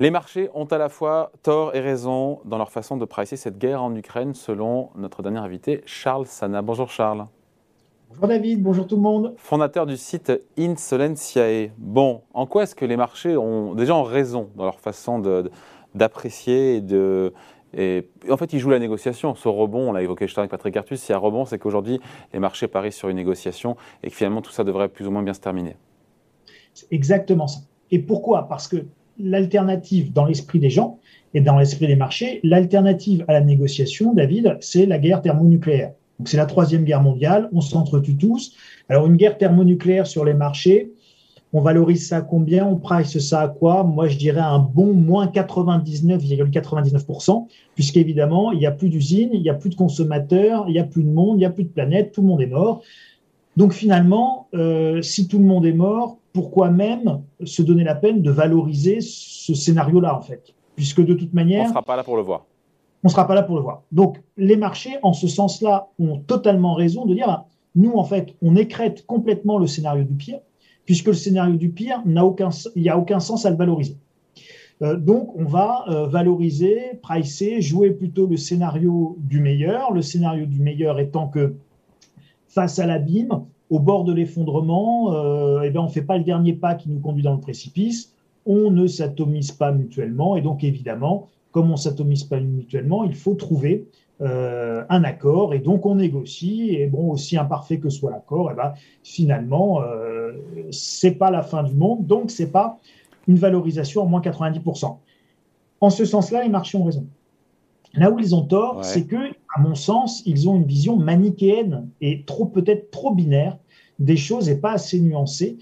Les marchés ont à la fois tort et raison dans leur façon de pricer cette guerre en Ukraine, selon notre dernier invité, Charles Sana. Bonjour Charles. Bonjour David, bonjour tout le monde. Fondateur du site Insolentiae. Bon, en quoi est-ce que les marchés ont déjà en raison dans leur façon d'apprécier et de, et en fait, ils jouent la négociation. Ce rebond, on l'a évoqué juste avec Patrick Artus, s'il y a un rebond, c'est qu'aujourd'hui, les marchés parient sur une négociation et que finalement, tout ça devrait plus ou moins bien se terminer. C'est exactement ça. Et pourquoi? Parce que l'alternative dans l'esprit des gens et dans l'esprit des marchés, l'alternative à la négociation, David, c'est la guerre thermonucléaire. Donc c'est la troisième guerre mondiale, on s'entretue tous. Alors une guerre thermonucléaire sur les marchés, on valorise ça à combien? On price ça à quoi? Moi, je dirais un bon moins 99,99%, puisqu'évidemment, il n'y a plus d'usines, il n'y a plus de consommateurs, il n'y a plus de monde, il n'y a plus de planète, tout le monde est mort. Donc finalement, euh, si tout le monde est mort, pourquoi même se donner la peine de valoriser ce scénario-là, en fait Puisque de toute manière... On ne sera pas là pour le voir. On ne sera pas là pour le voir. Donc les marchés, en ce sens-là, ont totalement raison de dire, nous, en fait, on écrète complètement le scénario du pire, puisque le scénario du pire, n'a aucun, il n'y a aucun sens à le valoriser. Euh, donc, on va euh, valoriser, pricer, jouer plutôt le scénario du meilleur. Le scénario du meilleur étant que face à l'abîme, au bord de l'effondrement, euh, eh bien, on ne fait pas le dernier pas qui nous conduit dans le précipice. On ne s'atomise pas mutuellement. Et donc, évidemment, comme on ne s'atomise pas mutuellement, il faut trouver euh, un accord et donc on négocie et bon aussi imparfait que soit l'accord eh ben finalement euh, c'est pas la fin du monde donc c'est pas une valorisation en moins 90%. En ce sens-là, les marchés ont raison. Là où ils ont tort, c'est que, à mon sens, ils ont une vision manichéenne et trop peut-être trop binaire des choses et pas assez nuancée,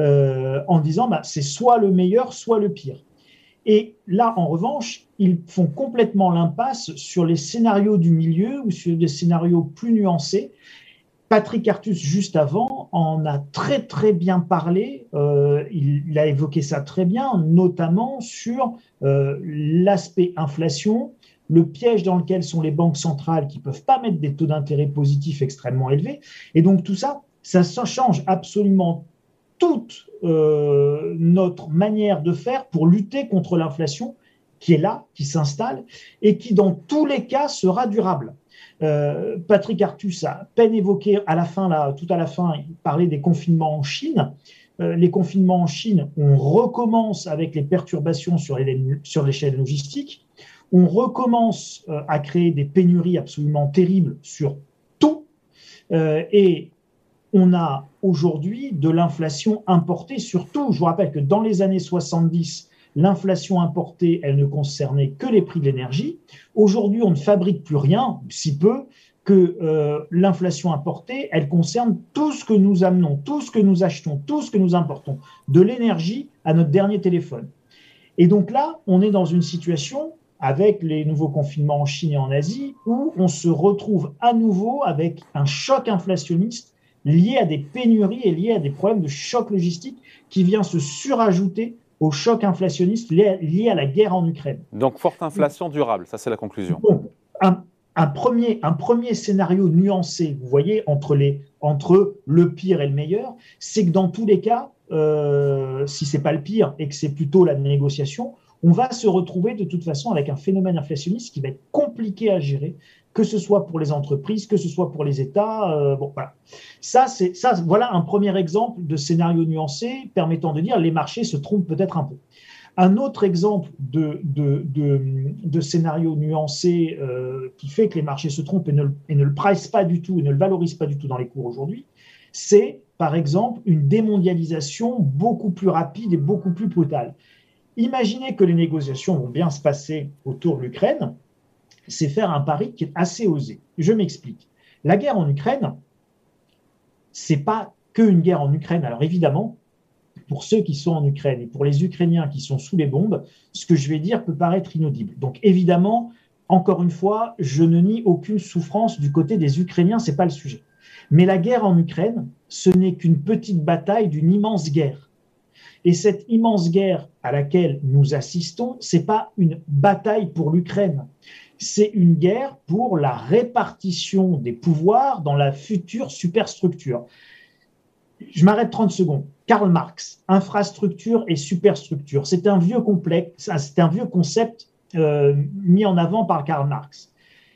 euh, en disant bah, c'est soit le meilleur, soit le pire. Et là, en revanche, ils font complètement l'impasse sur les scénarios du milieu ou sur des scénarios plus nuancés. Patrick Artus, juste avant, en a très très bien parlé. Euh, il, a évoqué ça très bien, notamment sur euh, l'aspect inflation, le piège dans lequel sont les banques centrales qui ne peuvent pas mettre des taux d'intérêt positifs extrêmement élevés. Et donc tout ça, ça change absolument toute euh, notre manière de faire pour lutter contre l'inflation qui est là, qui s'installe et qui, dans tous les cas, sera durable. Euh, Patrick Artus a peine évoqué à la fin, tout à la fin, il parlait des confinements en Chine. Euh, les confinements en Chine, on recommence avec les perturbations sur l'échelle logistique. On recommence à créer des pénuries absolument terribles sur tout. et on a aujourd'hui de l'inflation importée, surtout, je vous rappelle que dans les années 70, l'inflation importée, elle ne concernait que les prix de l'énergie. Aujourd'hui, on ne fabrique plus rien, si peu, que euh, l'inflation importée, elle concerne tout ce que nous amenons, tout ce que nous achetons, tout ce que nous importons, de l'énergie à notre dernier téléphone. Et donc là, on est dans une situation avec les nouveaux confinements en Chine et en Asie, où on se retrouve à nouveau avec un choc inflationniste lié à des pénuries et lié à des problèmes de choc logistique qui vient se surajouter au choc inflationniste lié à la guerre en Ukraine. Donc forte inflation durable, ça c'est la conclusion. un, premier, un premier scénario nuancé, vous voyez, entre, les, entre le pire et le meilleur, c'est que dans tous les cas, euh, si c'est pas le pire et que c'est plutôt la négociation, on va se retrouver de toute façon avec un phénomène inflationniste qui va être compliqué à gérer, que ce soit pour les entreprises, que ce soit pour les États. Euh, voilà. Un premier exemple de scénario nuancé permettant de dire les marchés se trompent peut-être un peu. Un autre exemple de, scénario nuancé euh, qui fait que les marchés se trompent et ne, et ne le price pas du tout et ne le valorisent pas du tout dans les cours aujourd'hui, c'est par exemple une démondialisation beaucoup plus rapide et beaucoup plus brutale. Imaginez que les négociations vont bien se passer autour de l'Ukraine, c'est faire un pari qui est assez osé. Je m'explique. La guerre en Ukraine, c'est pas que une guerre en Ukraine. Alors évidemment, pour ceux qui sont en Ukraine et pour les Ukrainiens qui sont sous les bombes, ce que je vais dire peut paraître inaudible. Donc évidemment, encore une fois, je ne nie aucune souffrance du côté des Ukrainiens, c'est pas le sujet. Mais la guerre en Ukraine, ce n'est qu'une petite bataille d'une immense guerre. Et cette immense guerre à laquelle nous assistons, c'est pas une bataille pour l'Ukraine. C'est une guerre pour la répartition des pouvoirs dans la future superstructure. je m'arrête 30 secondes. Karl Marx, infrastructure et superstructure. C'est un vieux complexe, c'est un vieux concept euh, mis en avant par Karl Marx.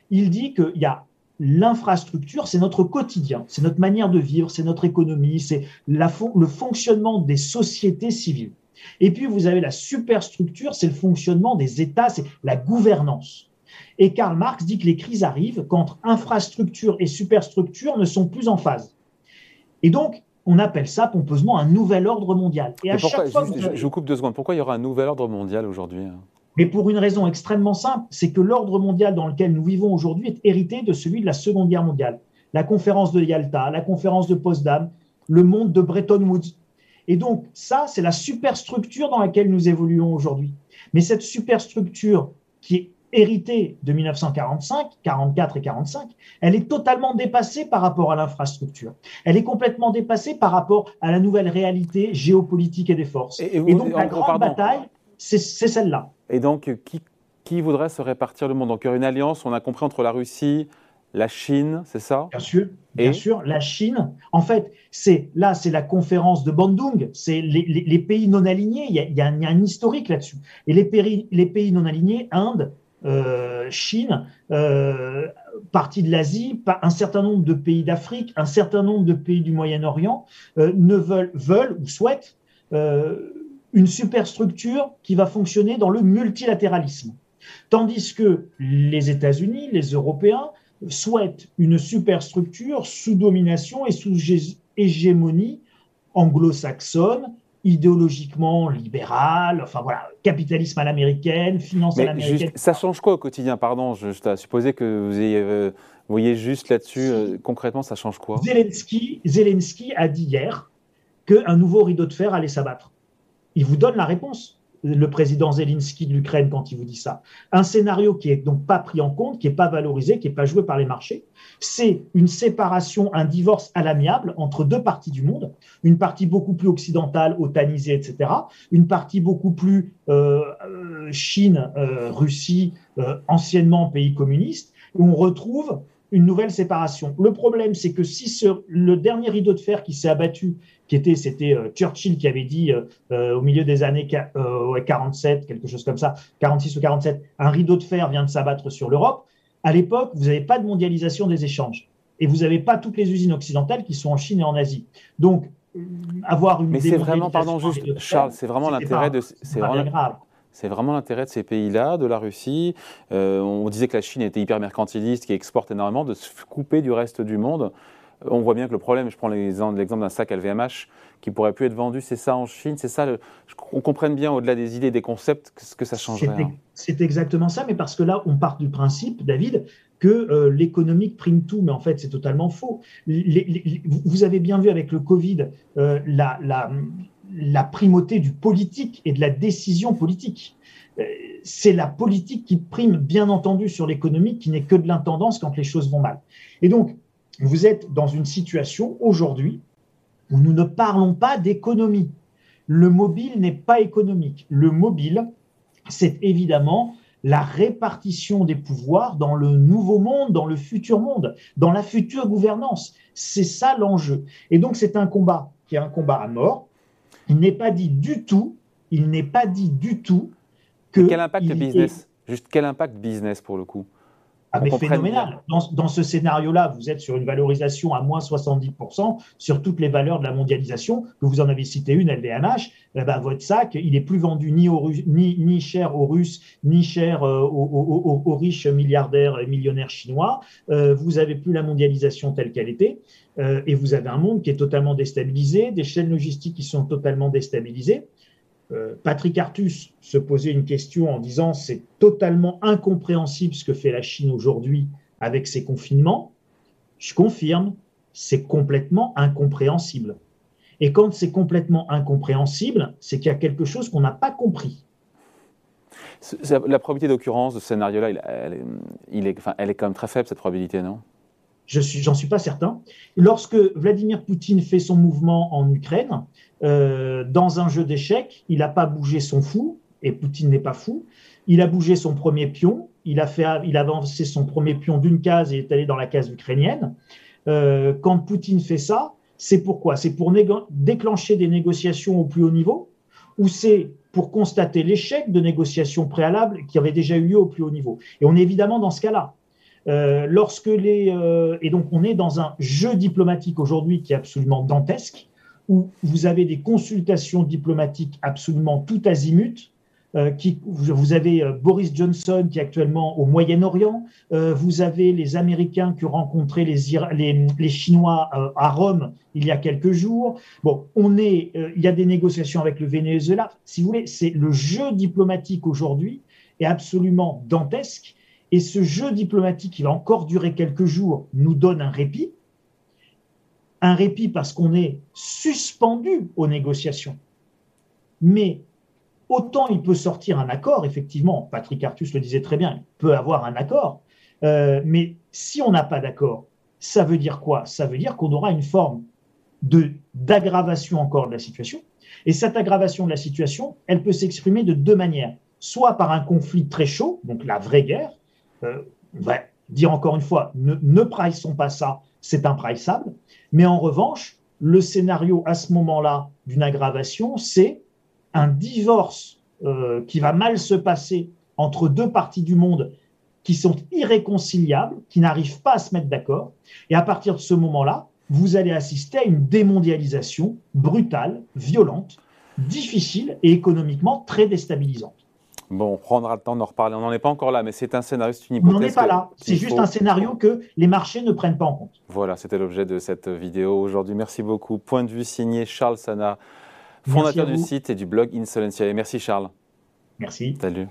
Il dit qu'il y a l'infrastructure, c'est notre quotidien, c'est notre manière de vivre, c'est notre économie, c'est le fonctionnement des sociétés civiles. Et puis vous avez la superstructure, c'est le fonctionnement des États, c'est la gouvernance. Et Karl Marx dit que les crises arrivent quand infrastructure et superstructure ne sont plus en phase. Et donc, on appelle ça pompeusement un nouvel ordre mondial. Et à chaque fois, je, vous coupe deux secondes. Pourquoi il y aura un nouvel ordre mondial aujourd'hui hein? Mais pour une raison extrêmement simple, c'est que l'ordre mondial dans lequel nous vivons aujourd'hui est hérité de celui de la Seconde Guerre mondiale. La conférence de Yalta, la conférence de Potsdam, le monde de Bretton Woods. Et donc, ça, c'est la superstructure dans laquelle nous évoluons aujourd'hui. Mais cette superstructure qui est héritée de 1945, 44 et 45, elle est totalement dépassée par rapport à l'infrastructure. Elle est complètement dépassée par rapport à la nouvelle réalité géopolitique et des forces. Et, donc la grande bataille, c'est celle-là. Et donc, qui, qui voudrait se répartir le monde? Donc, il y aurait une alliance, on a compris, entre la Russie, la Chine, c'est ça? Bien sûr, bien sûr. La Chine, en fait, c'est là, c'est la conférence de Bandung, c'est les, pays non alignés. Il y a, il y a un, historique là-dessus. Et les pays, les pays non alignés, Inde, euh, Chine, euh, partie de l'Asie, un certain nombre de pays d'Afrique, un certain nombre de pays du Moyen-Orient euh, ne veulent, veulent ou souhaitent une superstructure qui va fonctionner dans le multilatéralisme. Tandis que les États-Unis, les Européens, souhaitent une superstructure sous domination et sous hégémonie anglo-saxonne idéologiquement libéral, enfin voilà, capitalisme à l'américaine, finance à l'américaine. Ça change quoi au quotidien? Pardon, je, je supposé que vous, ayez, euh, voyez juste là-dessus, euh, concrètement, ça change quoi? Zelensky, Zelensky a dit hier qu'un nouveau rideau de fer allait s'abattre. Il vous donne la réponse le président Zelensky de l'Ukraine quand il vous dit ça. Un scénario qui est donc pas pris en compte, qui est pas valorisé, qui est pas joué par les marchés. C'est une séparation, un divorce à l'amiable entre deux parties du monde, une partie beaucoup plus occidentale, otanisée, etc. Une partie beaucoup plus euh, euh, Chine, euh, Russie, anciennement pays communiste, où on retrouve une nouvelle séparation. Le problème, c'est que si le dernier rideau de fer qui s'est abattu, qui était, c'était euh, Churchill qui avait dit euh, euh, au milieu des années 47, quelque chose comme ça, 46 ou 47, un rideau de fer vient de s'abattre sur l'Europe. À l'époque, vous n'avez pas de mondialisation des échanges et vous n'avez pas toutes les usines occidentales qui sont en Chine et en Asie. Donc, avoir une mais c'est vraiment pardon juste Charles c'est vraiment l'intérêt de c'est vraiment grave c'est vraiment l'intérêt de ces pays-là, de la Russie. Euh, on disait que la Chine était hyper mercantiliste, qui exporte énormément, de se couper du reste du monde. On voit bien que le problème, je prends l'exemple d'un sac LVMH qui pourrait plus être vendu, c'est ça en Chine, c'est ça. on comprenne bien au-delà des idées, des concepts, ce que ça changerait. Hein. C'est exactement ça, mais parce que là, on part du principe, David, que euh, l'économique prime tout, mais en fait, c'est totalement faux. vous avez bien vu avec le Covid euh, la, la, la primauté du politique et de la décision politique. Euh, c'est la politique qui prime, bien entendu, sur l'économie, qui n'est que de l'intendance quand les choses vont mal. Et donc, vous êtes dans une situation aujourd'hui où nous ne parlons pas d'économie. Le mobile n'est pas économique. Le mobile, c'est évidemment la répartition des pouvoirs dans le nouveau monde, dans le futur monde, dans la future gouvernance. C'est ça l'enjeu. Et donc, c'est un combat qui est un combat à mort, il n'est pas dit du tout, il n'est pas dit du tout que. quel impact business? Juste quel impact business pour le coup? Ah, mais phénoménal. Dans, ce scénario-là, vous êtes sur une valorisation à moins 70% sur toutes les valeurs de la mondialisation, que vous en avez cité une, LVMH. Eh ben, votre sac, il est plus vendu ni, ni, ni cher aux Russes, ni cher euh, aux, riches milliardaires et millionnaires chinois. Euh, vous avez plus la mondialisation telle qu'elle était. Euh, et vous avez un monde qui est totalement déstabilisé, des chaînes logistiques qui sont totalement déstabilisées. Euh, Patrick Artus se posait une question en disant c'est totalement incompréhensible ce que fait la Chine aujourd'hui avec ses confinements. Je confirme, c'est complètement incompréhensible. Et quand c'est complètement incompréhensible, c'est qu'il y a quelque chose qu'on n'a pas compris. La probabilité d'occurrence de ce scénario-là, elle, est, elle est quand même très faible, cette probabilité, non? Je suis, j'en suis pas certain. Lorsque Vladimir Poutine fait son mouvement en Ukraine, euh, dans un jeu d'échecs, il n'a pas bougé son fou, et Poutine n'est pas fou. Il a bougé son premier pion, il a, fait, il a avancé son premier pion d'une case et est allé dans la case ukrainienne. Euh, quand Poutine fait ça, c'est pourquoi? C'est pour déclencher des négociations au plus haut niveau? Ou c'est pour constater l'échec de négociations préalables qui avaient déjà eu lieu au plus haut niveau? Et on est évidemment dans ce cas-là. Euh, lorsque les et donc on est dans un jeu diplomatique aujourd'hui qui est absolument dantesque où vous avez des consultations diplomatiques absolument tout azimut euh, qui, vous avez euh, Boris Johnson qui est actuellement au Moyen-Orient, euh, vous avez les Américains qui ont rencontré les, Chinois à Rome il y a quelques jours. Bon, on est, il y a des négociations avec le Venezuela. Si vous voulez, c'est le jeu diplomatique aujourd'hui est absolument dantesque. Et ce jeu diplomatique qui va encore durer quelques jours nous donne un répit. Un répit parce qu'on est suspendu aux négociations. Mais Autant il peut sortir un accord, effectivement, Patrick Artus le disait très bien, il peut avoir un accord, euh, mais si on n'a pas d'accord, ça veut dire quoi? Ça veut dire qu'on aura une forme d'aggravation encore de la situation. Et cette aggravation de la situation, elle peut s'exprimer de deux manières. Soit par un conflit très chaud, donc la vraie guerre. Euh, on va dire encore une fois, ne, ne pas ça, c'est impriceable. Mais en revanche, le scénario à ce moment-là d'une aggravation, c'est un divorce euh, qui va mal se passer entre deux parties du monde qui sont irréconciliables, qui n'arrivent pas à se mettre d'accord. Et à partir de ce moment-là, vous allez assister à une démondialisation brutale, violente, difficile et économiquement très déstabilisante. Bon, on prendra le temps d'en reparler. On n'en est pas encore là, mais c'est un scénario, c'est une hypothèse. On n'en est pas là. C'est juste un scénario que les marchés ne prennent pas en compte. Voilà, c'était l'objet de cette vidéo aujourd'hui. Merci beaucoup. Point de vue signé Charles Sana fondateur du site et du blog Insolentiae. Merci Charles. Merci. Salut.